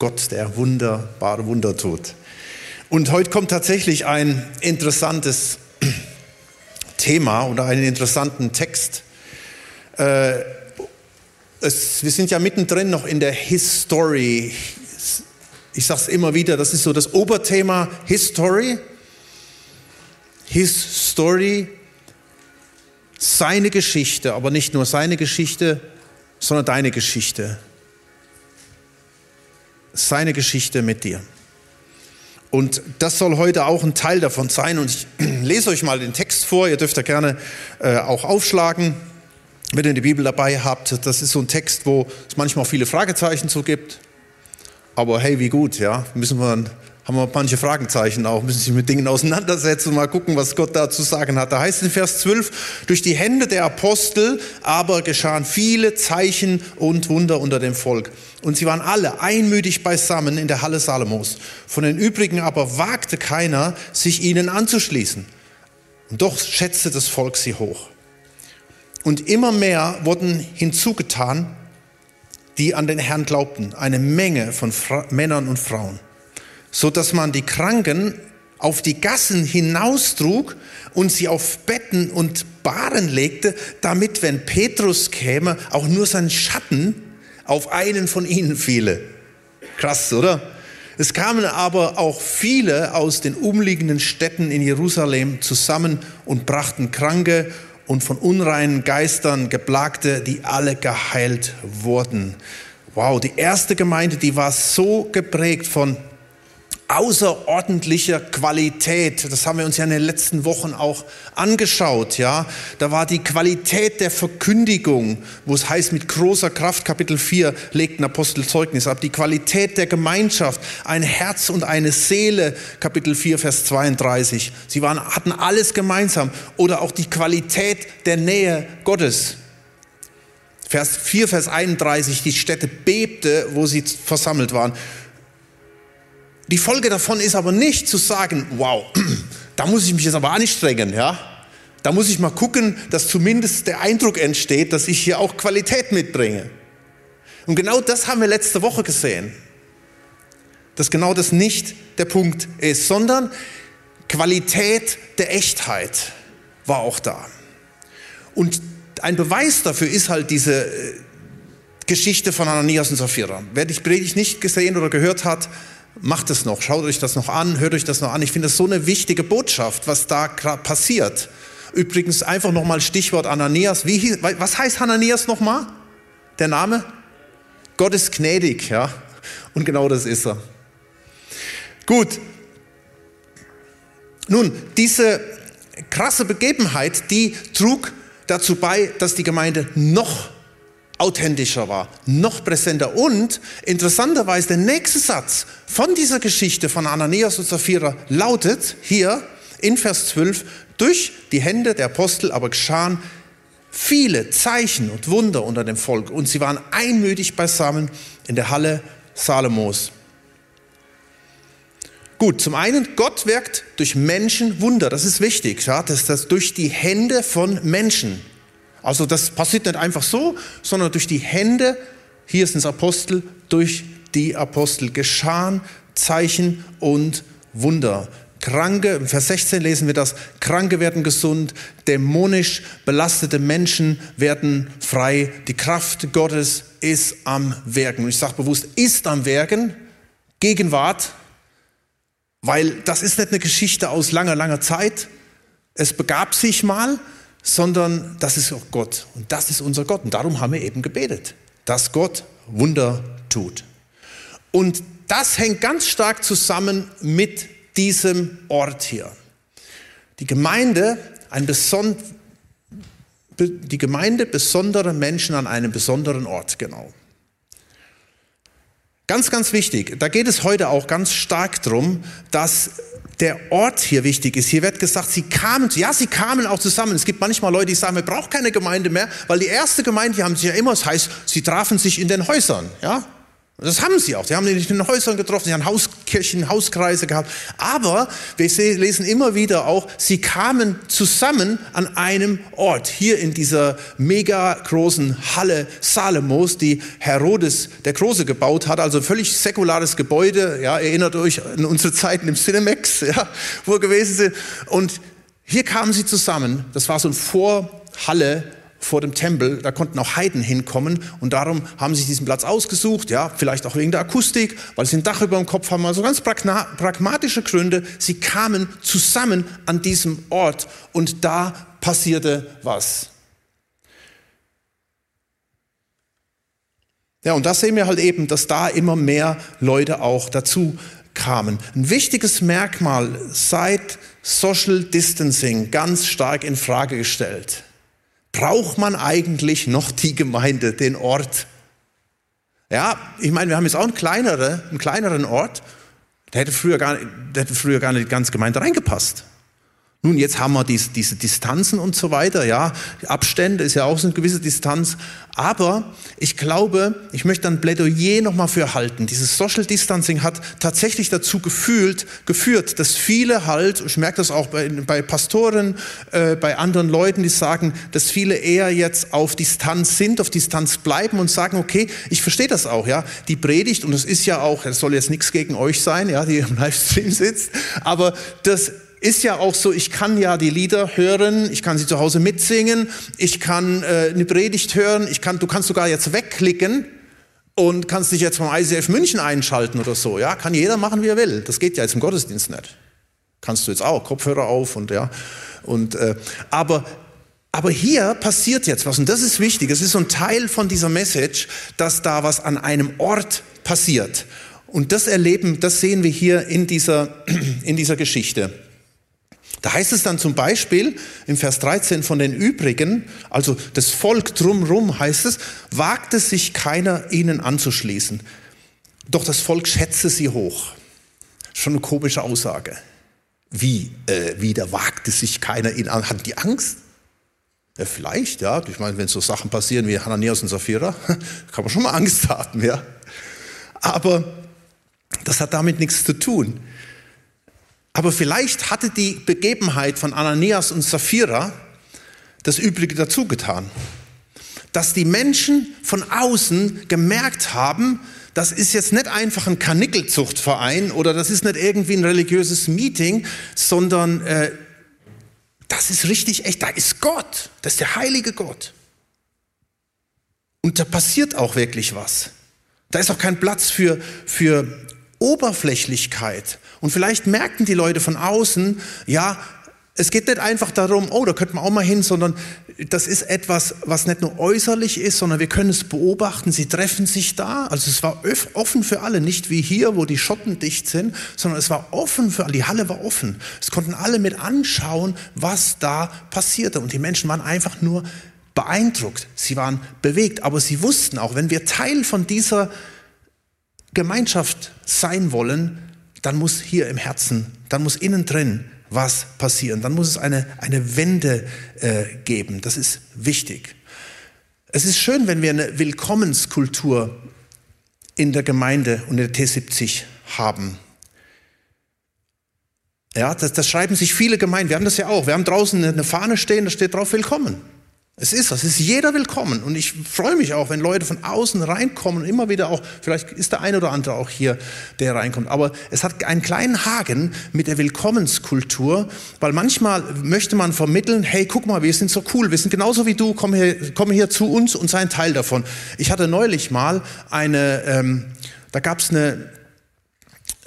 Gott, der wunderbare Wunder tut. Und heute kommt tatsächlich ein interessantes Thema oder einen interessanten Text. Äh, es, wir sind ja mittendrin noch in der History. Ich sage es immer wieder, das ist so das Oberthema History. His Story, seine Geschichte, aber nicht nur seine Geschichte, sondern deine Geschichte seine Geschichte mit dir. Und das soll heute auch ein Teil davon sein. Und ich lese euch mal den Text vor. Ihr dürft da gerne äh, auch aufschlagen, wenn ihr die Bibel dabei habt. Das ist so ein Text, wo es manchmal viele Fragezeichen zu gibt. Aber hey, wie gut, ja, müssen wir haben wir manche Fragezeichen auch, müssen sich mit Dingen auseinandersetzen und mal gucken, was Gott da zu sagen hat. Da heißt in Vers 12, durch die Hände der Apostel aber geschahen viele Zeichen und Wunder unter dem Volk. Und sie waren alle einmütig beisammen in der Halle Salomos. Von den übrigen aber wagte keiner, sich ihnen anzuschließen. Und doch schätzte das Volk sie hoch. Und immer mehr wurden hinzugetan, die an den Herrn glaubten, eine Menge von Fra Männern und Frauen so dass man die Kranken auf die Gassen hinaustrug und sie auf Betten und Bahren legte, damit, wenn Petrus käme, auch nur sein Schatten auf einen von ihnen fiele. Krass, oder? Es kamen aber auch viele aus den umliegenden Städten in Jerusalem zusammen und brachten Kranke und von unreinen Geistern Geplagte, die alle geheilt wurden. Wow, die erste Gemeinde, die war so geprägt von außerordentlicher Qualität. Das haben wir uns ja in den letzten Wochen auch angeschaut, ja. Da war die Qualität der Verkündigung, wo es heißt, mit großer Kraft, Kapitel 4, legt ein Apostel Zeugnis ab. Die Qualität der Gemeinschaft, ein Herz und eine Seele, Kapitel 4, Vers 32. Sie waren, hatten alles gemeinsam. Oder auch die Qualität der Nähe Gottes. Vers 4, Vers 31, die Städte bebte, wo sie versammelt waren. Die Folge davon ist aber nicht zu sagen, wow, da muss ich mich jetzt aber anstrengen, ja. Da muss ich mal gucken, dass zumindest der Eindruck entsteht, dass ich hier auch Qualität mitbringe. Und genau das haben wir letzte Woche gesehen. Dass genau das nicht der Punkt ist, sondern Qualität der Echtheit war auch da. Und ein Beweis dafür ist halt diese äh, Geschichte von Ananias und Sapphira. Wer die Predigt nicht gesehen oder gehört hat, macht es noch, schaut euch das noch an, hört euch das noch an. Ich finde das so eine wichtige Botschaft, was da passiert. Übrigens einfach nochmal Stichwort Ananias. Wie, was heißt Ananias nochmal? Der Name? Gott ist gnädig, ja. Und genau das ist er. Gut. Nun, diese krasse Begebenheit, die trug dazu bei, dass die Gemeinde noch authentischer war, noch präsenter. Und interessanterweise der nächste Satz von dieser Geschichte von Ananias und Sapphira lautet hier in Vers 12, durch die Hände der Apostel aber geschahen viele Zeichen und Wunder unter dem Volk und sie waren einmütig beisammen in der Halle Salomos. Gut, zum einen, Gott wirkt durch Menschen Wunder, das ist wichtig, ja, dass das durch die Hände von Menschen also das passiert nicht einfach so, sondern durch die Hände, hier sind es Apostel, durch die Apostel geschahen Zeichen und Wunder. Kranke, im Vers 16 lesen wir das, Kranke werden gesund, dämonisch belastete Menschen werden frei. Die Kraft Gottes ist am Werken. Und ich sage bewusst, ist am Werken, Gegenwart, weil das ist nicht eine Geschichte aus langer, langer Zeit. Es begab sich mal, sondern das ist auch Gott. Und das ist unser Gott. Und darum haben wir eben gebetet, dass Gott Wunder tut. Und das hängt ganz stark zusammen mit diesem Ort hier. Die Gemeinde, ein beson die Gemeinde besondere Menschen an einem besonderen Ort, genau. Ganz, ganz wichtig. Da geht es heute auch ganz stark drum, dass der Ort hier wichtig ist. Hier wird gesagt, sie kamen, ja, sie kamen auch zusammen. Es gibt manchmal Leute, die sagen, wir brauchen keine Gemeinde mehr, weil die erste Gemeinde, die haben sie ja immer, das heißt, sie trafen sich in den Häusern, ja. Das haben sie auch. Sie haben sich in den Häusern getroffen, sie haben Hauskirchen, Hauskreise gehabt. Aber wir lesen immer wieder auch, sie kamen zusammen an einem Ort. Hier in dieser mega großen Halle Salomos, die Herodes der Große gebaut hat. Also völlig säkulares Gebäude. Ja, erinnert euch an unsere Zeiten im Cinemax, ja, wo wir gewesen sind. Und hier kamen sie zusammen. Das war so ein Vorhalle vor dem Tempel, da konnten auch Heiden hinkommen und darum haben sie diesen Platz ausgesucht, ja, vielleicht auch wegen der Akustik, weil sie ein Dach über dem Kopf haben, also ganz pragmatische Gründe. Sie kamen zusammen an diesem Ort und da passierte was. Ja, und da sehen wir halt eben, dass da immer mehr Leute auch dazu kamen. Ein wichtiges Merkmal seit Social Distancing ganz stark in Frage gestellt braucht man eigentlich noch die Gemeinde, den Ort? Ja, ich meine, wir haben jetzt auch einen, kleinere, einen kleineren Ort, der hätte, früher gar, der hätte früher gar nicht die ganze Gemeinde reingepasst. Nun, jetzt haben wir diese, diese Distanzen und so weiter, ja. Abstände ist ja auch so eine gewisse Distanz. Aber ich glaube, ich möchte ein Plädoyer nochmal für halten. Dieses Social Distancing hat tatsächlich dazu gefühlt, geführt, dass viele halt, ich merke das auch bei, bei Pastoren, äh, bei anderen Leuten, die sagen, dass viele eher jetzt auf Distanz sind, auf Distanz bleiben und sagen, okay, ich verstehe das auch, ja. Die Predigt, und das ist ja auch, das soll jetzt nichts gegen euch sein, ja, die im Livestream sitzt, aber das ist ja auch so, ich kann ja die Lieder hören, ich kann sie zu Hause mitsingen, ich kann äh, eine Predigt hören, ich kann, du kannst sogar jetzt wegklicken und kannst dich jetzt vom ICF München einschalten oder so. Ja, kann jeder machen, wie er will. Das geht ja jetzt im Gottesdienst nicht. Kannst du jetzt auch, Kopfhörer auf und ja. Und, äh, aber, aber hier passiert jetzt was und das ist wichtig. Es ist so ein Teil von dieser Message, dass da was an einem Ort passiert. Und das erleben, das sehen wir hier in dieser, in dieser Geschichte. Da heißt es dann zum Beispiel im Vers 13 von den übrigen, also das Volk drumrum heißt es, wagte sich keiner ihnen anzuschließen. Doch das Volk schätzte sie hoch. Schon eine komische Aussage. Wie, äh, wieder wagte sich keiner ihnen an? Hatten die Angst? Ja, vielleicht, ja. Ich meine, wenn so Sachen passieren wie Hananias und Sapphira, kann man schon mal Angst haben, ja. Aber das hat damit nichts zu tun. Aber vielleicht hatte die Begebenheit von Ananias und Sapphira das Übrige dazu getan. Dass die Menschen von außen gemerkt haben, das ist jetzt nicht einfach ein Kanickelzuchtverein oder das ist nicht irgendwie ein religiöses Meeting, sondern äh, das ist richtig echt, da ist Gott, das ist der heilige Gott. Und da passiert auch wirklich was. Da ist auch kein Platz für, für Oberflächlichkeit. Und vielleicht merken die Leute von außen, ja, es geht nicht einfach darum, oh, da könnte man auch mal hin, sondern das ist etwas, was nicht nur äußerlich ist, sondern wir können es beobachten. Sie treffen sich da. Also es war offen für alle, nicht wie hier, wo die Schotten dicht sind, sondern es war offen für alle. Die Halle war offen. Es konnten alle mit anschauen, was da passierte. Und die Menschen waren einfach nur beeindruckt. Sie waren bewegt. Aber sie wussten auch, wenn wir Teil von dieser Gemeinschaft sein wollen, dann muss hier im Herzen, dann muss innen drin was passieren. Dann muss es eine, eine Wende äh, geben. Das ist wichtig. Es ist schön, wenn wir eine Willkommenskultur in der Gemeinde und in der T70 haben. Ja, das, das schreiben sich viele Gemeinden. Wir haben das ja auch. Wir haben draußen eine Fahne stehen, da steht drauf Willkommen. Es ist das, es ist jeder willkommen. Und ich freue mich auch, wenn Leute von außen reinkommen und immer wieder auch, vielleicht ist der ein oder andere auch hier, der reinkommt. Aber es hat einen kleinen Haken mit der Willkommenskultur, weil manchmal möchte man vermitteln, hey, guck mal, wir sind so cool, wir sind genauso wie du, komm hier, komm hier zu uns und sei ein Teil davon. Ich hatte neulich mal eine, ähm, da gab es eine,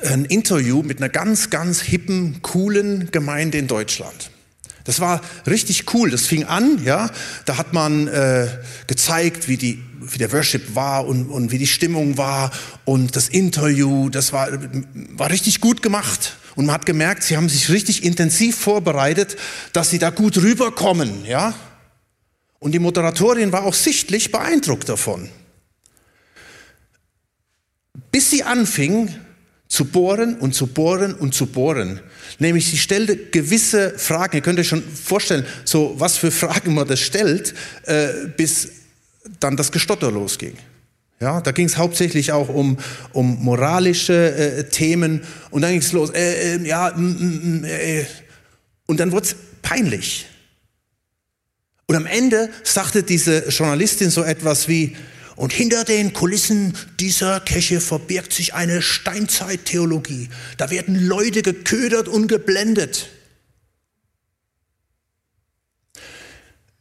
ein Interview mit einer ganz, ganz hippen, coolen Gemeinde in Deutschland. Das war richtig cool. Das fing an, ja. Da hat man äh, gezeigt, wie, die, wie der Worship war und, und wie die Stimmung war und das Interview. Das war, war richtig gut gemacht. Und man hat gemerkt, sie haben sich richtig intensiv vorbereitet, dass sie da gut rüberkommen, ja. Und die Moderatorin war auch sichtlich beeindruckt davon. Bis sie anfing zu bohren und zu bohren und zu bohren. Nämlich sie stellte gewisse Fragen, ihr könnt euch schon vorstellen, so was für Fragen man das stellt, äh, bis dann das Gestotter losging. Ja, da ging es hauptsächlich auch um, um moralische äh, Themen und dann ging es los. Äh, äh, ja, mm, mm, mm äh, und dann wurde es peinlich. Und am Ende sagte diese Journalistin so etwas wie, und hinter den Kulissen dieser Kirche verbirgt sich eine Steinzeittheologie. Da werden Leute geködert und geblendet.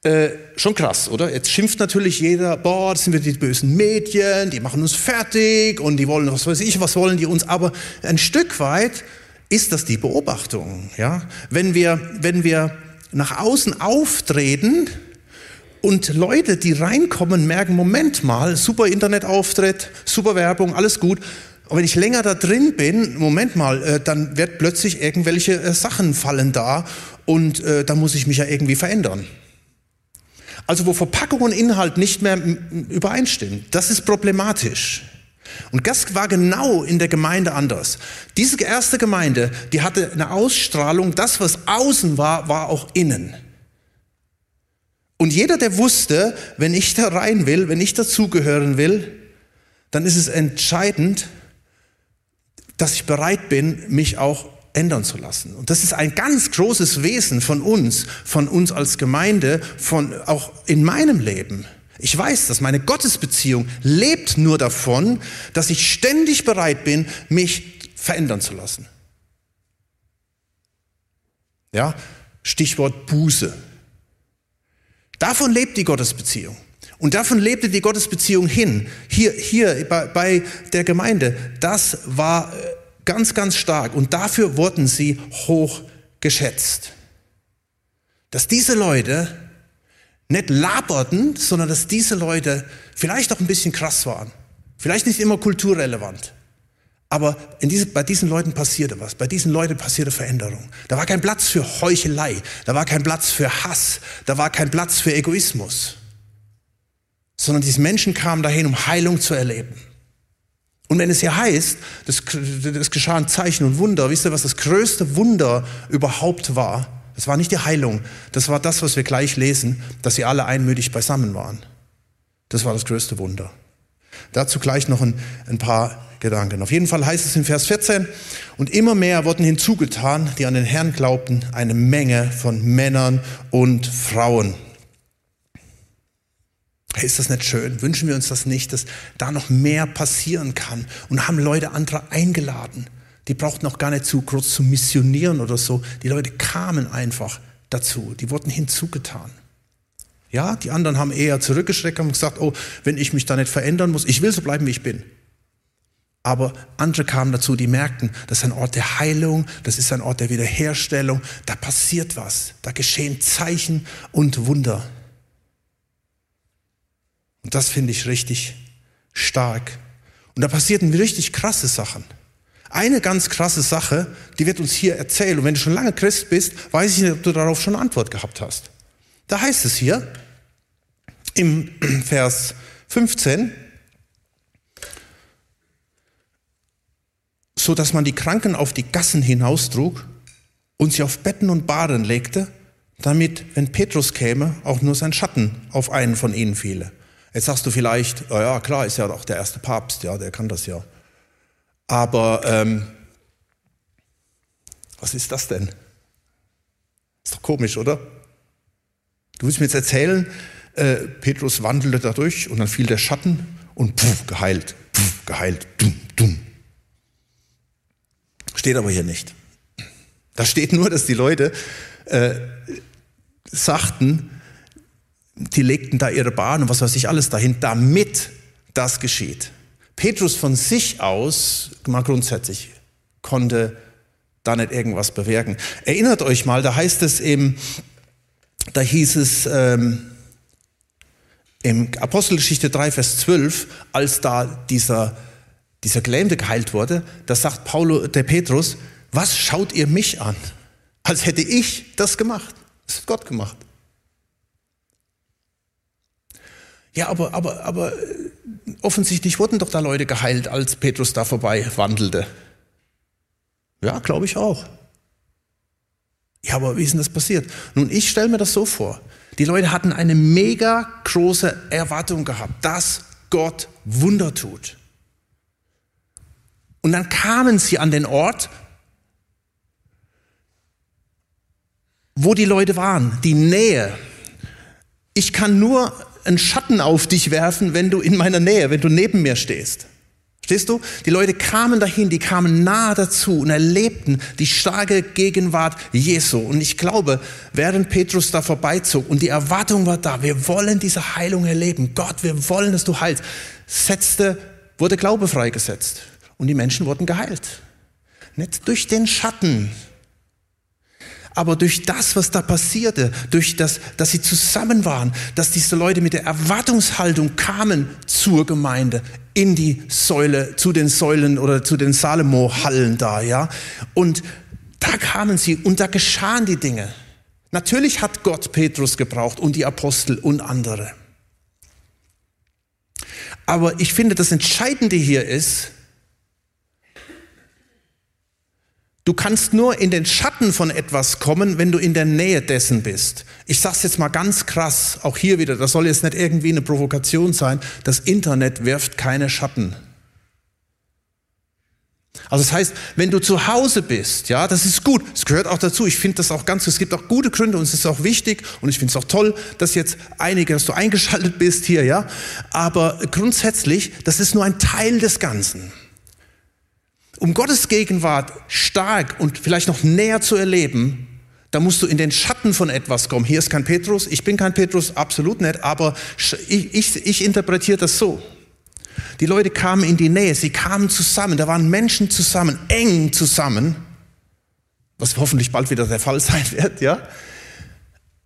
Äh, schon krass, oder? Jetzt schimpft natürlich jeder, boah, das sind wir die bösen Medien, die machen uns fertig und die wollen, was weiß ich, was wollen die uns. Aber ein Stück weit ist das die Beobachtung, ja? Wenn wir, wenn wir nach außen auftreten, und Leute, die reinkommen, merken, Moment mal, super Internetauftritt, super Werbung, alles gut. Und wenn ich länger da drin bin, Moment mal, äh, dann wird plötzlich irgendwelche äh, Sachen fallen da und äh, da muss ich mich ja irgendwie verändern. Also wo Verpackung und Inhalt nicht mehr übereinstimmen, das ist problematisch. Und das war genau in der Gemeinde anders. Diese erste Gemeinde, die hatte eine Ausstrahlung, das was außen war, war auch innen. Und jeder, der wusste, wenn ich da rein will, wenn ich dazugehören will, dann ist es entscheidend, dass ich bereit bin, mich auch ändern zu lassen. Und das ist ein ganz großes Wesen von uns, von uns als Gemeinde, von auch in meinem Leben. Ich weiß, dass meine Gottesbeziehung lebt nur davon, dass ich ständig bereit bin, mich verändern zu lassen. Ja, Stichwort Buße. Davon lebt die Gottesbeziehung. Und davon lebte die Gottesbeziehung hin. Hier, hier bei, bei der Gemeinde. Das war äh, ganz, ganz stark. Und dafür wurden sie hoch geschätzt. Dass diese Leute nicht laberten, sondern dass diese Leute vielleicht auch ein bisschen krass waren. Vielleicht nicht immer kulturrelevant. Aber diese, bei diesen Leuten passierte was. Bei diesen Leuten passierte Veränderung. Da war kein Platz für Heuchelei. Da war kein Platz für Hass. Da war kein Platz für Egoismus. Sondern diese Menschen kamen dahin, um Heilung zu erleben. Und wenn es hier heißt, das, das geschah ein Zeichen und Wunder, wisst ihr, was das größte Wunder überhaupt war? Das war nicht die Heilung. Das war das, was wir gleich lesen, dass sie alle einmütig beisammen waren. Das war das größte Wunder. Dazu gleich noch ein, ein paar Gedanken. Auf jeden Fall heißt es in Vers 14, und immer mehr wurden hinzugetan, die an den Herrn glaubten, eine Menge von Männern und Frauen. ist das nicht schön? Wünschen wir uns das nicht, dass da noch mehr passieren kann? Und haben Leute andere eingeladen. Die brauchten auch gar nicht zu groß zu missionieren oder so. Die Leute kamen einfach dazu. Die wurden hinzugetan. Ja, die anderen haben eher zurückgeschreckt und gesagt, oh, wenn ich mich da nicht verändern muss, ich will so bleiben, wie ich bin. Aber andere kamen dazu, die merkten, das ist ein Ort der Heilung, das ist ein Ort der Wiederherstellung, da passiert was, da geschehen Zeichen und Wunder. Und das finde ich richtig stark. Und da passierten richtig krasse Sachen. Eine ganz krasse Sache, die wird uns hier erzählt. Und wenn du schon lange Christ bist, weiß ich nicht, ob du darauf schon eine Antwort gehabt hast. Da heißt es hier im Vers 15, so dass man die Kranken auf die Gassen hinaustrug und sie auf Betten und Baden legte, damit, wenn Petrus käme, auch nur sein Schatten auf einen von ihnen fiele. Jetzt sagst du vielleicht, oh ja klar, ist ja doch der erste Papst, ja, der kann das ja. Aber ähm, was ist das denn? Ist doch komisch, oder? Du willst mir jetzt erzählen, äh, Petrus wandelte dadurch und dann fiel der Schatten und pff, geheilt, pff, geheilt, dumm, dumm. Steht aber hier nicht. Da steht nur, dass die Leute äh, sagten, die legten da ihre Bahn und was weiß ich alles dahin, damit das geschieht. Petrus von sich aus, mal grundsätzlich, konnte da nicht irgendwas bewirken. Erinnert euch mal, da heißt es eben, da hieß es ähm, im Apostelgeschichte 3, Vers 12, als da dieser dieser Gelähmte geheilt wurde, da sagt Paulo, der Petrus, was schaut ihr mich an? Als hätte ich das gemacht. Das hat Gott gemacht. Ja, aber, aber, aber offensichtlich wurden doch da Leute geheilt, als Petrus da vorbei wandelte. Ja, glaube ich auch. Ja, aber wie ist denn das passiert? Nun, ich stelle mir das so vor. Die Leute hatten eine mega große Erwartung gehabt. Das Gott Wunder tut. Und dann kamen sie an den Ort, wo die Leute waren, die Nähe. Ich kann nur einen Schatten auf dich werfen, wenn du in meiner Nähe, wenn du neben mir stehst. Stehst du? Die Leute kamen dahin, die kamen nahe dazu und erlebten die starke Gegenwart Jesu. Und ich glaube, während Petrus da vorbeizog und die Erwartung war da, wir wollen diese Heilung erleben. Gott, wir wollen, dass du heilst. Setzte, wurde Glaube freigesetzt. Und die Menschen wurden geheilt. Nicht durch den Schatten, aber durch das, was da passierte, durch das, dass sie zusammen waren, dass diese Leute mit der Erwartungshaltung kamen zur Gemeinde, in die Säule, zu den Säulen oder zu den Salomo-Hallen da, ja. Und da kamen sie und da geschahen die Dinge. Natürlich hat Gott Petrus gebraucht und die Apostel und andere. Aber ich finde, das Entscheidende hier ist, Du kannst nur in den Schatten von etwas kommen, wenn du in der Nähe dessen bist. Ich sage es jetzt mal ganz krass, auch hier wieder, das soll jetzt nicht irgendwie eine Provokation sein, das Internet wirft keine Schatten. Also das heißt, wenn du zu Hause bist, ja, das ist gut. Es gehört auch dazu. Ich finde das auch ganz, es gibt auch gute Gründe und es ist auch wichtig und ich finde es auch toll, dass jetzt einige, dass du eingeschaltet bist hier, ja. Aber grundsätzlich, das ist nur ein Teil des Ganzen. Um Gottes Gegenwart stark und vielleicht noch näher zu erleben, da musst du in den Schatten von etwas kommen. Hier ist kein Petrus, ich bin kein Petrus, absolut nicht, aber ich, ich, ich interpretiere das so. Die Leute kamen in die Nähe, sie kamen zusammen, da waren Menschen zusammen, eng zusammen, was hoffentlich bald wieder der Fall sein wird, ja.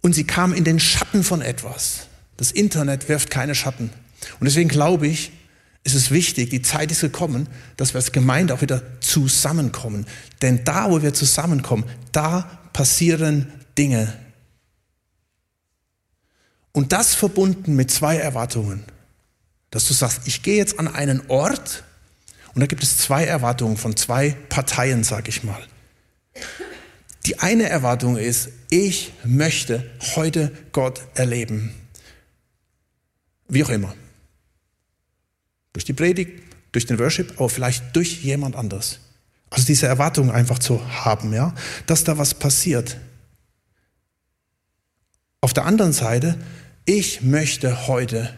Und sie kamen in den Schatten von etwas. Das Internet wirft keine Schatten. Und deswegen glaube ich, es ist wichtig, die Zeit ist gekommen, dass wir als Gemeinde auch wieder zusammenkommen. Denn da, wo wir zusammenkommen, da passieren Dinge. Und das verbunden mit zwei Erwartungen. Dass du sagst, ich gehe jetzt an einen Ort und da gibt es zwei Erwartungen von zwei Parteien, sag ich mal. Die eine Erwartung ist, ich möchte heute Gott erleben. Wie auch immer. Durch die Predigt, durch den Worship, aber vielleicht durch jemand anders. Also diese Erwartung einfach zu haben, ja, dass da was passiert. Auf der anderen Seite, ich möchte heute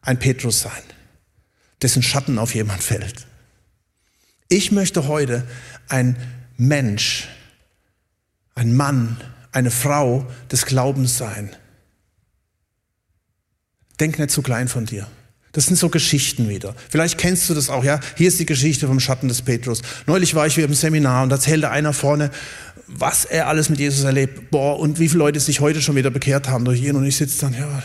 ein Petrus sein, dessen Schatten auf jemand fällt. Ich möchte heute ein Mensch, ein Mann, eine Frau des Glaubens sein. Denk nicht zu klein von dir. Das sind so Geschichten wieder. Vielleicht kennst du das auch, ja? Hier ist die Geschichte vom Schatten des Petrus. Neulich war ich wieder im Seminar und erzählte einer vorne, was er alles mit Jesus erlebt. Boah, und wie viele Leute sich heute schon wieder bekehrt haben durch ihn. Und ich sitze dann, ja.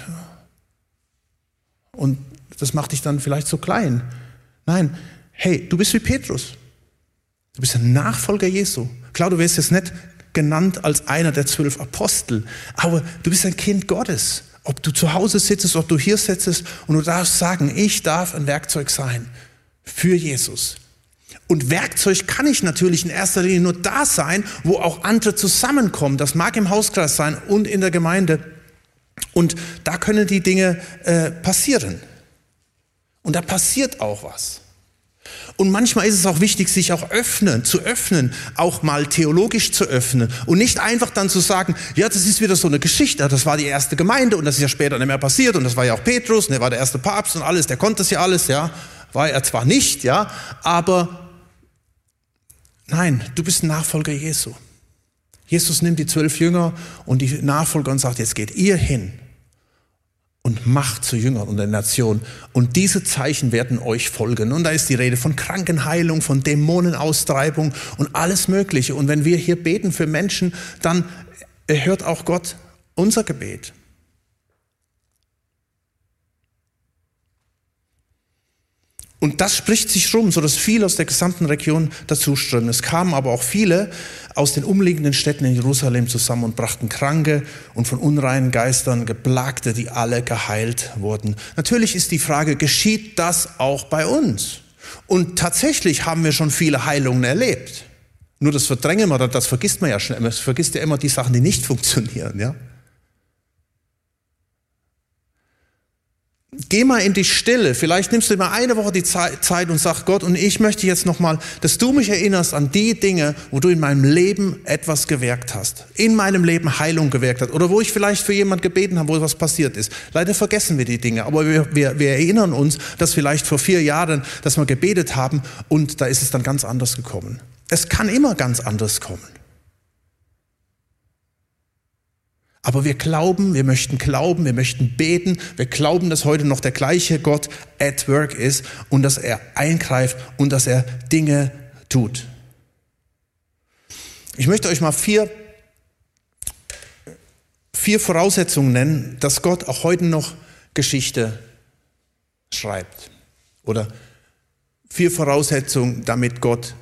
Und das macht dich dann vielleicht so klein. Nein, hey, du bist wie Petrus. Du bist ein Nachfolger Jesu. Klar, du wirst jetzt nicht genannt als einer der zwölf Apostel, aber du bist ein Kind Gottes. Ob du zu Hause sitzt, ob du hier sitzt und du darfst sagen, ich darf ein Werkzeug sein für Jesus. Und Werkzeug kann ich natürlich in erster Linie nur da sein, wo auch andere zusammenkommen. Das mag im Hauskreis sein und in der Gemeinde. Und da können die Dinge äh, passieren. Und da passiert auch was. Und manchmal ist es auch wichtig, sich auch öffnen, zu öffnen, auch mal theologisch zu öffnen und nicht einfach dann zu sagen, ja, das ist wieder so eine Geschichte, das war die erste Gemeinde und das ist ja später nicht mehr passiert und das war ja auch Petrus und er war der erste Papst und alles, der konnte das ja alles, ja, war er zwar nicht, ja, aber nein, du bist ein Nachfolger Jesu. Jesus nimmt die zwölf Jünger und die Nachfolger und sagt, jetzt geht ihr hin und macht zu Jüngern und der Nation. Und diese Zeichen werden euch folgen. Und da ist die Rede von Krankenheilung, von Dämonenaustreibung und alles Mögliche. Und wenn wir hier beten für Menschen, dann erhört auch Gott unser Gebet. Und das spricht sich rum, so dass viele aus der gesamten Region dazu strömen. Es kamen aber auch viele aus den umliegenden Städten in Jerusalem zusammen und brachten Kranke und von unreinen Geistern Geplagte, die alle geheilt wurden. Natürlich ist die Frage, geschieht das auch bei uns? Und tatsächlich haben wir schon viele Heilungen erlebt. Nur das verdrängen wir, das vergisst man ja schnell. Man vergisst ja immer die Sachen, die nicht funktionieren, ja. Geh mal in die Stille. Vielleicht nimmst du mal eine Woche die Zeit und sag Gott, und ich möchte jetzt nochmal, dass du mich erinnerst an die Dinge, wo du in meinem Leben etwas gewirkt hast. In meinem Leben Heilung gewirkt hast. Oder wo ich vielleicht für jemand gebeten habe, wo was passiert ist. Leider vergessen wir die Dinge. Aber wir, wir, wir erinnern uns, dass vielleicht vor vier Jahren, dass wir gebetet haben und da ist es dann ganz anders gekommen. Es kann immer ganz anders kommen. Aber wir glauben, wir möchten glauben, wir möchten beten, wir glauben, dass heute noch der gleiche Gott at work ist und dass er eingreift und dass er Dinge tut. Ich möchte euch mal vier, vier Voraussetzungen nennen, dass Gott auch heute noch Geschichte schreibt. Oder vier Voraussetzungen, damit Gott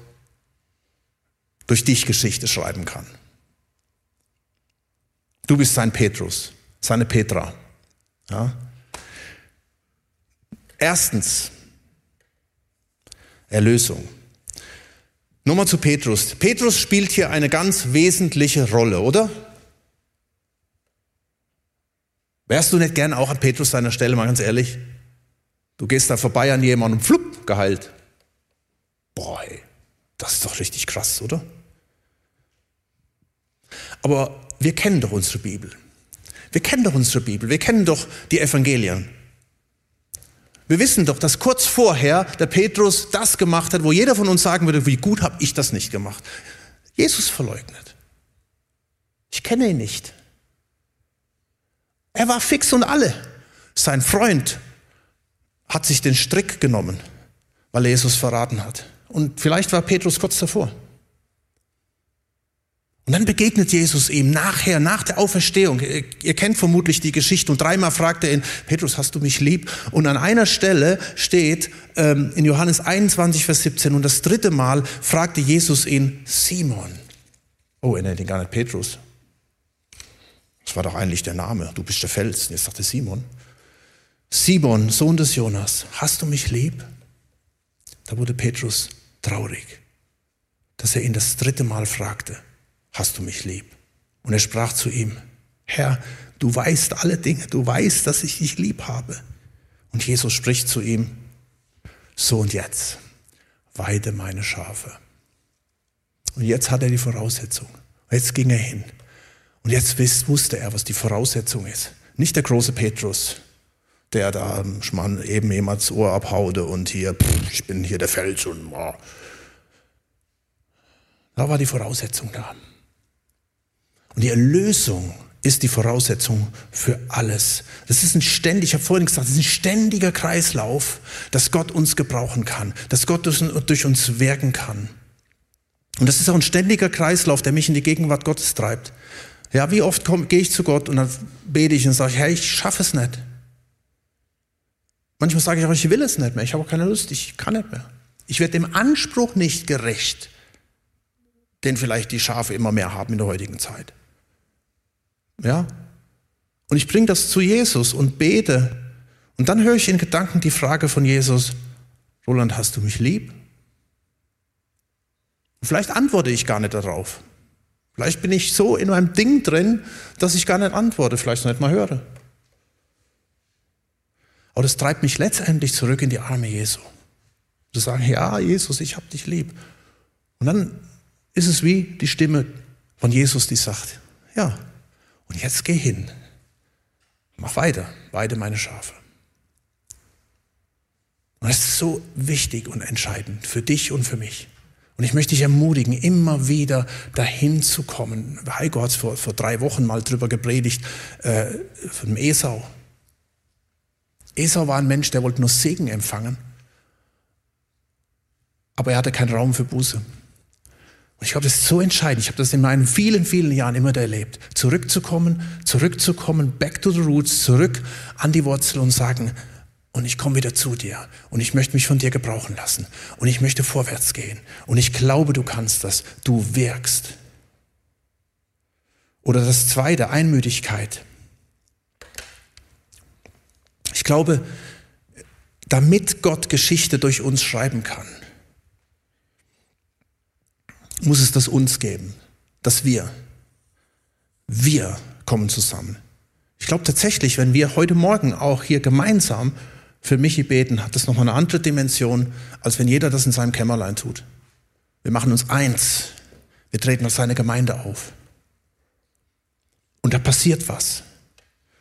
durch dich Geschichte schreiben kann. Du bist sein Petrus, seine Petra. Ja? Erstens, Erlösung. Nochmal zu Petrus. Petrus spielt hier eine ganz wesentliche Rolle, oder? Wärst du nicht gern auch an Petrus seiner Stelle, mal ganz ehrlich? Du gehst da vorbei an jemandem und flupp, geheilt. Boah, ey, das ist doch richtig krass, oder? Aber wir kennen doch unsere Bibel. Wir kennen doch unsere Bibel. Wir kennen doch die Evangelien. Wir wissen doch, dass kurz vorher der Petrus das gemacht hat, wo jeder von uns sagen würde, wie gut habe ich das nicht gemacht. Jesus verleugnet. Ich kenne ihn nicht. Er war fix und alle. Sein Freund hat sich den Strick genommen, weil er Jesus verraten hat. Und vielleicht war Petrus kurz davor. Und dann begegnet Jesus ihm nachher, nach der Auferstehung. Ihr kennt vermutlich die Geschichte. Und dreimal fragt er ihn, Petrus, hast du mich lieb? Und an einer Stelle steht ähm, in Johannes 21, Vers 17, und das dritte Mal fragte Jesus ihn, Simon. Oh, er nennt ihn gar nicht Petrus. Das war doch eigentlich der Name. Du bist der Fels. Jetzt sagte Simon. Simon, Sohn des Jonas, hast du mich lieb? Da wurde Petrus traurig, dass er ihn das dritte Mal fragte hast du mich lieb? Und er sprach zu ihm, Herr, du weißt alle Dinge, du weißt, dass ich dich lieb habe. Und Jesus spricht zu ihm, so und jetzt, weide meine Schafe. Und jetzt hat er die Voraussetzung. Jetzt ging er hin. Und jetzt wusste er, was die Voraussetzung ist. Nicht der große Petrus, der da eben jemals Ohr abhaude und hier, pff, ich bin hier der Fels und oh. da war die Voraussetzung da. Und die Erlösung ist die Voraussetzung für alles. Das ist ein ständig, ich habe vorhin gesagt, das ist ein ständiger Kreislauf, dass Gott uns gebrauchen kann, dass Gott durch, uns wirken kann. Und das ist auch ein ständiger Kreislauf, der mich in die Gegenwart Gottes treibt. Ja, wie oft gehe ich zu Gott und dann bete ich und sage, Herr, ich schaffe es nicht. Manchmal sage ich auch, ich will es nicht mehr, ich habe auch keine Lust, ich kann nicht mehr. Ich werde dem Anspruch nicht gerecht, den vielleicht die Schafe immer mehr haben in der heutigen Zeit. Ja? Und ich bringe das zu Jesus und bete. Und dann höre ich in Gedanken die Frage von Jesus, Roland, hast du mich lieb? Und vielleicht antworte ich gar nicht darauf. Vielleicht bin ich so in meinem Ding drin, dass ich gar nicht antworte, vielleicht nicht mal höre. Aber das treibt mich letztendlich zurück in die Arme Jesu. Zu sagen, ja, Jesus, ich habe dich lieb. Und dann ist es wie die Stimme von Jesus, die sagt, ja, und jetzt geh hin. Mach weiter, weide meine Schafe. Und das ist so wichtig und entscheidend für dich und für mich. Und ich möchte dich ermutigen, immer wieder dahin zu kommen. Heiko hat es vor, vor drei Wochen mal drüber gepredigt, äh, von Esau. Esau war ein Mensch, der wollte nur Segen empfangen, aber er hatte keinen Raum für Buße. Und ich glaube, das ist so entscheidend. Ich habe das in meinen vielen, vielen Jahren immer erlebt. Zurückzukommen, zurückzukommen, back to the roots, zurück an die Wurzel und sagen, und ich komme wieder zu dir und ich möchte mich von dir gebrauchen lassen und ich möchte vorwärts gehen und ich glaube, du kannst das, du wirkst. Oder das zweite, Einmütigkeit. Ich glaube, damit Gott Geschichte durch uns schreiben kann, muss es das uns geben, dass wir, wir kommen zusammen. Ich glaube, tatsächlich, wenn wir heute Morgen auch hier gemeinsam für Michi beten, hat das nochmal eine andere Dimension, als wenn jeder das in seinem Kämmerlein tut. Wir machen uns eins. Wir treten auf seine Gemeinde auf. Und da passiert was.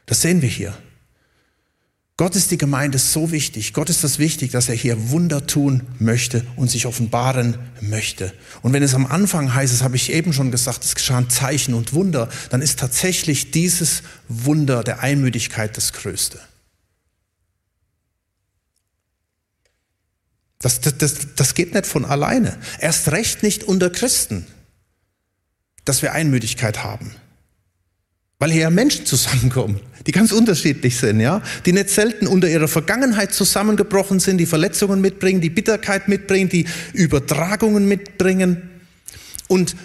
Das sehen wir hier. Gott ist die Gemeinde so wichtig. Gott ist das wichtig, dass er hier Wunder tun möchte und sich offenbaren möchte. Und wenn es am Anfang heißt, das habe ich eben schon gesagt, es geschahen Zeichen und Wunder, dann ist tatsächlich dieses Wunder der Einmütigkeit das Größte. Das, das, das, das geht nicht von alleine. Erst recht nicht unter Christen, dass wir Einmütigkeit haben. Weil hier ja Menschen zusammenkommen, die ganz unterschiedlich sind, ja, die nicht selten unter ihrer Vergangenheit zusammengebrochen sind, die Verletzungen mitbringen, die Bitterkeit mitbringen, die Übertragungen mitbringen. Und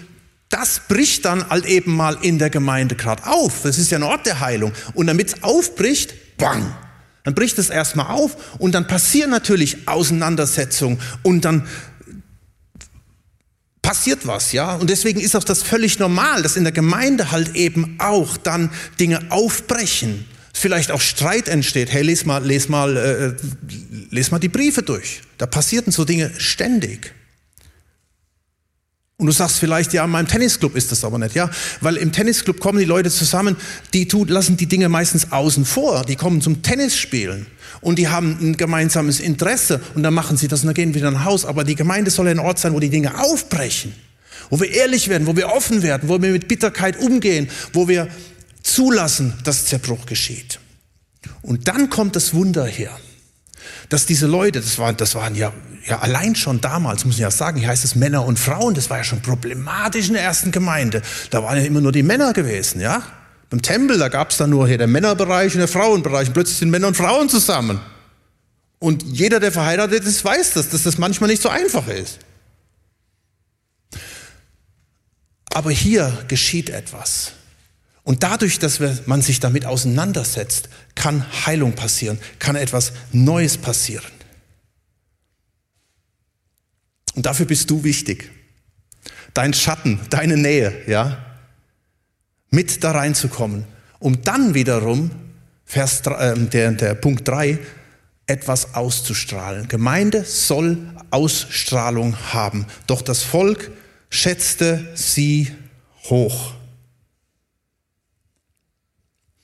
das bricht dann halt eben mal in der Gemeinde gerade auf. Das ist ja ein Ort der Heilung. Und damit es aufbricht, bang, dann bricht es erstmal auf und dann passieren natürlich Auseinandersetzungen und dann passiert was, ja. Und deswegen ist auch das völlig normal, dass in der Gemeinde halt eben auch dann Dinge aufbrechen. Vielleicht auch Streit entsteht. Hey, les mal, les mal, äh, les mal die Briefe durch. Da passierten so Dinge ständig. Und du sagst vielleicht, ja, in meinem Tennisclub ist das aber nicht, ja, weil im Tennisclub kommen die Leute zusammen, die tun, lassen die Dinge meistens außen vor, die kommen zum Tennisspielen und die haben ein gemeinsames Interesse und dann machen sie das und dann gehen wieder nach Hause. Aber die Gemeinde soll ein Ort sein, wo die Dinge aufbrechen, wo wir ehrlich werden, wo wir offen werden, wo wir mit Bitterkeit umgehen, wo wir zulassen, dass Zerbruch geschieht. Und dann kommt das Wunder her dass diese Leute, das waren, das waren ja, ja allein schon damals, muss ich ja sagen, hier heißt es Männer und Frauen, das war ja schon problematisch in der ersten Gemeinde. Da waren ja immer nur die Männer gewesen, ja. Beim Tempel, da gab es dann nur hier der Männerbereich und der Frauenbereich. Und plötzlich sind Männer und Frauen zusammen. Und jeder, der verheiratet ist, weiß das, dass das manchmal nicht so einfach ist. Aber hier geschieht etwas. Und dadurch, dass man sich damit auseinandersetzt, kann Heilung passieren, kann etwas Neues passieren. Und dafür bist du wichtig. Dein Schatten, deine Nähe, ja, mit da reinzukommen, um dann wiederum, Vers, äh, der, der Punkt 3, etwas auszustrahlen. Gemeinde soll Ausstrahlung haben. Doch das Volk schätzte sie hoch.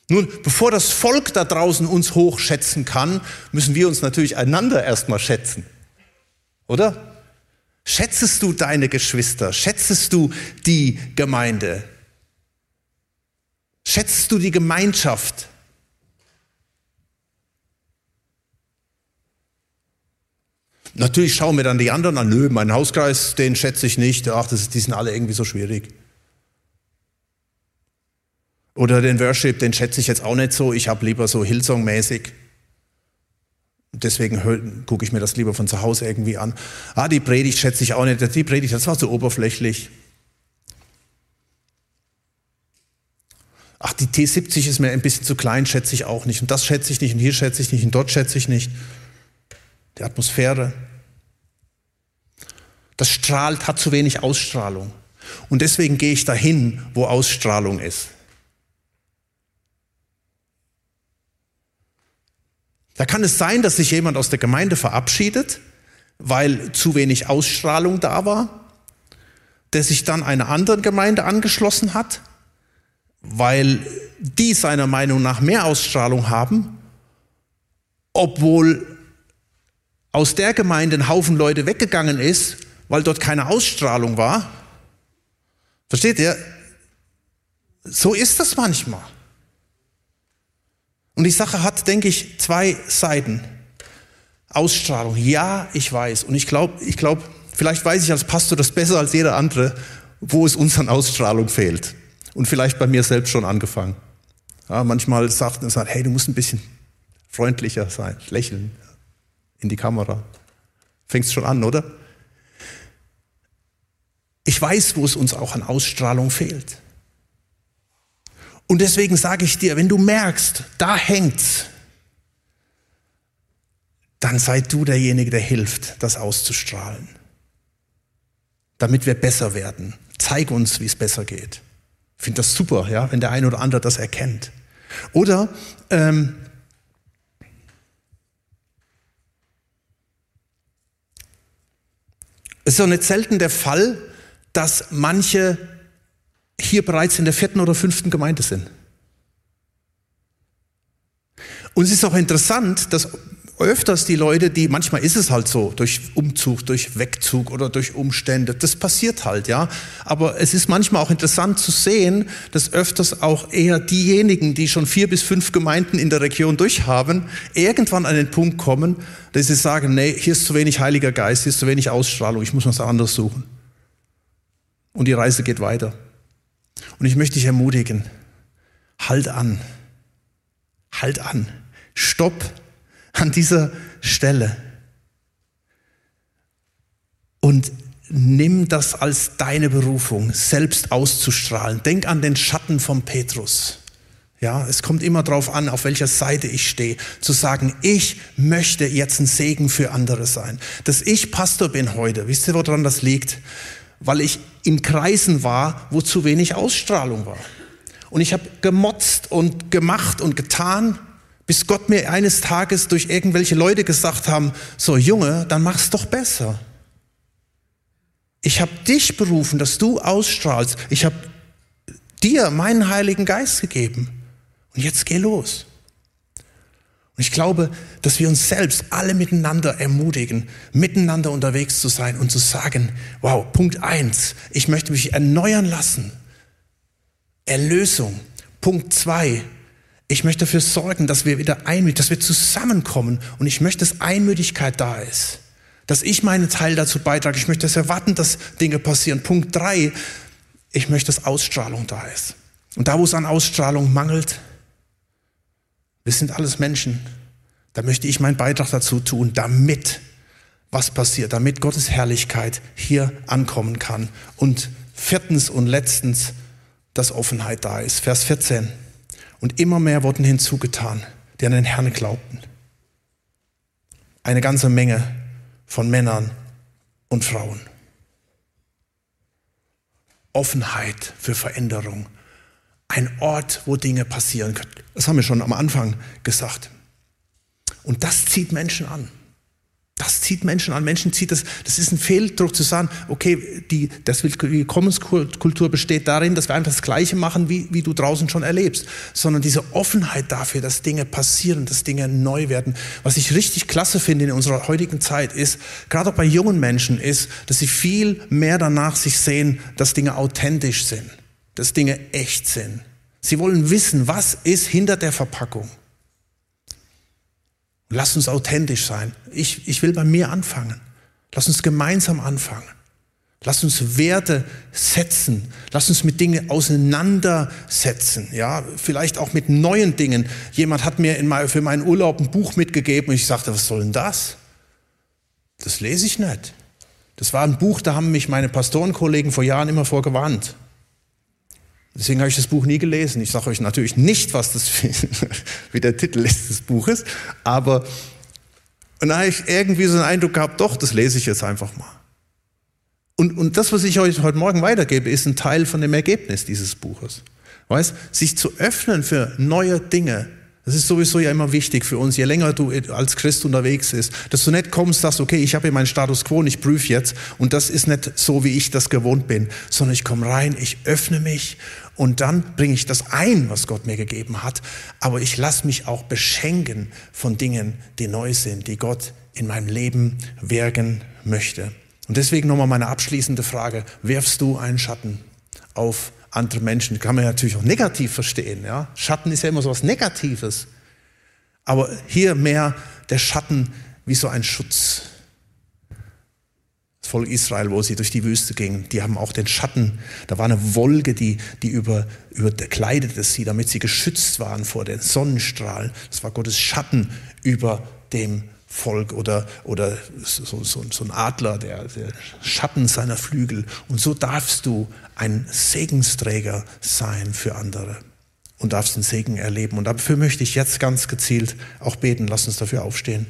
Nun, bevor das Volk da draußen uns hochschätzen kann, müssen wir uns natürlich einander erstmal schätzen. Oder? Schätzest du deine Geschwister? Schätzest du die Gemeinde? Schätzest du die Gemeinschaft? Natürlich schauen wir dann die anderen an. Nö, mein Hauskreis, den schätze ich nicht. Ach, das die sind alle irgendwie so schwierig. Oder den Worship, den schätze ich jetzt auch nicht so. Ich habe lieber so Hillsong-mäßig. Deswegen gucke ich mir das lieber von zu Hause irgendwie an. Ah, die Predigt schätze ich auch nicht. Die Predigt, das war so oberflächlich. Ach, die T70 ist mir ein bisschen zu klein, schätze ich auch nicht. Und das schätze ich nicht und hier schätze ich nicht und dort schätze ich nicht. Die Atmosphäre. Das strahlt, hat zu wenig Ausstrahlung. Und deswegen gehe ich dahin, wo Ausstrahlung ist. Da kann es sein, dass sich jemand aus der Gemeinde verabschiedet, weil zu wenig Ausstrahlung da war, der sich dann einer anderen Gemeinde angeschlossen hat, weil die seiner Meinung nach mehr Ausstrahlung haben, obwohl aus der Gemeinde ein Haufen Leute weggegangen ist, weil dort keine Ausstrahlung war. Versteht ihr? So ist das manchmal. Und die Sache hat, denke ich, zwei Seiten. Ausstrahlung. Ja, ich weiß. Und ich glaube, ich glaube, vielleicht weiß ich als Pastor das besser als jeder andere, wo es uns an Ausstrahlung fehlt. Und vielleicht bei mir selbst schon angefangen. Ja, manchmal sagt man, hey, du musst ein bisschen freundlicher sein, lächeln in die Kamera. Fängst schon an, oder? Ich weiß, wo es uns auch an Ausstrahlung fehlt. Und deswegen sage ich dir, wenn du merkst, da hängt's, dann sei du derjenige, der hilft, das auszustrahlen. Damit wir besser werden. Zeig uns, wie es besser geht. Ich finde das super, ja, wenn der eine oder andere das erkennt. Oder ähm, es ist auch nicht selten der Fall, dass manche hier bereits in der vierten oder fünften Gemeinde sind. Und es ist auch interessant, dass öfters die Leute, die, manchmal ist es halt so, durch Umzug, durch Wegzug oder durch Umstände, das passiert halt, ja. Aber es ist manchmal auch interessant zu sehen, dass öfters auch eher diejenigen, die schon vier bis fünf Gemeinden in der Region durchhaben, irgendwann an den Punkt kommen, dass sie sagen, nee, hier ist zu wenig Heiliger Geist, hier ist zu wenig Ausstrahlung, ich muss was anderes suchen. Und die Reise geht weiter. Und ich möchte dich ermutigen, halt an, halt an, stopp an dieser Stelle und nimm das als deine Berufung, selbst auszustrahlen. Denk an den Schatten von Petrus. Ja, es kommt immer darauf an, auf welcher Seite ich stehe, zu sagen, ich möchte jetzt ein Segen für andere sein. Dass ich Pastor bin heute, wisst ihr, woran das liegt? Weil ich in Kreisen war, wo zu wenig Ausstrahlung war. Und ich habe gemotzt und gemacht und getan, bis Gott mir eines Tages durch irgendwelche Leute gesagt haben, so Junge, dann mach's doch besser. Ich habe dich berufen, dass du ausstrahlst. Ich habe dir meinen Heiligen Geist gegeben. Und jetzt geh los. Und ich glaube, dass wir uns selbst alle miteinander ermutigen, miteinander unterwegs zu sein und zu sagen, wow, Punkt eins, ich möchte mich erneuern lassen. Erlösung. Punkt zwei, ich möchte dafür sorgen, dass wir wieder einmütig, dass wir zusammenkommen. Und ich möchte, dass Einmütigkeit da ist. Dass ich meinen Teil dazu beitrage. Ich möchte es erwarten, dass Dinge passieren. Punkt drei, ich möchte, dass Ausstrahlung da ist. Und da, wo es an Ausstrahlung mangelt, wir sind alles Menschen. Da möchte ich meinen Beitrag dazu tun, damit was passiert, damit Gottes Herrlichkeit hier ankommen kann. Und viertens und letztens, dass Offenheit da ist. Vers 14. Und immer mehr wurden hinzugetan, die an den Herrn glaubten. Eine ganze Menge von Männern und Frauen. Offenheit für Veränderung. Ein Ort, wo Dinge passieren können. Das haben wir schon am Anfang gesagt. Und das zieht Menschen an. Das zieht Menschen an. Menschen zieht das. Das ist ein Fehldruck zu sagen, okay, die, das Willkommenskultur besteht darin, dass wir einfach das Gleiche machen, wie, wie du draußen schon erlebst. Sondern diese Offenheit dafür, dass Dinge passieren, dass Dinge neu werden. Was ich richtig klasse finde in unserer heutigen Zeit ist, gerade auch bei jungen Menschen, ist, dass sie viel mehr danach sich sehen, dass Dinge authentisch sind. Dass Dinge echt sind. Sie wollen wissen, was ist hinter der Verpackung. Lass uns authentisch sein. Ich, ich will bei mir anfangen. Lass uns gemeinsam anfangen. Lass uns Werte setzen. Lass uns mit Dingen auseinandersetzen. Ja, vielleicht auch mit neuen Dingen. Jemand hat mir in für meinen Urlaub ein Buch mitgegeben und ich sagte, was soll denn das? Das lese ich nicht. Das war ein Buch, da haben mich meine Pastorenkollegen vor Jahren immer vorgewarnt. Deswegen habe ich das Buch nie gelesen. Ich sage euch natürlich nicht, was das wie der Titel ist des Buches, aber und da habe ich irgendwie so einen Eindruck gehabt, doch, das lese ich jetzt einfach mal. Und, und das, was ich euch heute Morgen weitergebe, ist ein Teil von dem Ergebnis dieses Buches. Weißt, sich zu öffnen für neue Dinge, das ist sowieso ja immer wichtig für uns, je länger du als Christ unterwegs bist, dass du nicht kommst, sagst, okay, ich habe hier meinen Status quo und ich prüfe jetzt. Und das ist nicht so, wie ich das gewohnt bin, sondern ich komme rein, ich öffne mich und dann bringe ich das ein, was Gott mir gegeben hat, aber ich lasse mich auch beschenken von Dingen, die neu sind, die Gott in meinem Leben wirken möchte. Und deswegen nochmal meine abschließende Frage, wirfst du einen Schatten auf andere Menschen. Kann man natürlich auch negativ verstehen. Ja? Schatten ist ja immer so was Negatives. Aber hier mehr der Schatten wie so ein Schutz. Das Volk Israel, wo sie durch die Wüste gingen, die haben auch den Schatten. Da war eine Wolke, die, die über, überkleidete sie, damit sie geschützt waren vor den Sonnenstrahlen. Das war Gottes Schatten über dem Volk oder, oder so, so, so ein Adler, der, der Schatten seiner Flügel. Und so darfst du ein Segensträger sein für andere und darfst den Segen erleben. Und dafür möchte ich jetzt ganz gezielt auch beten. Lass uns dafür aufstehen.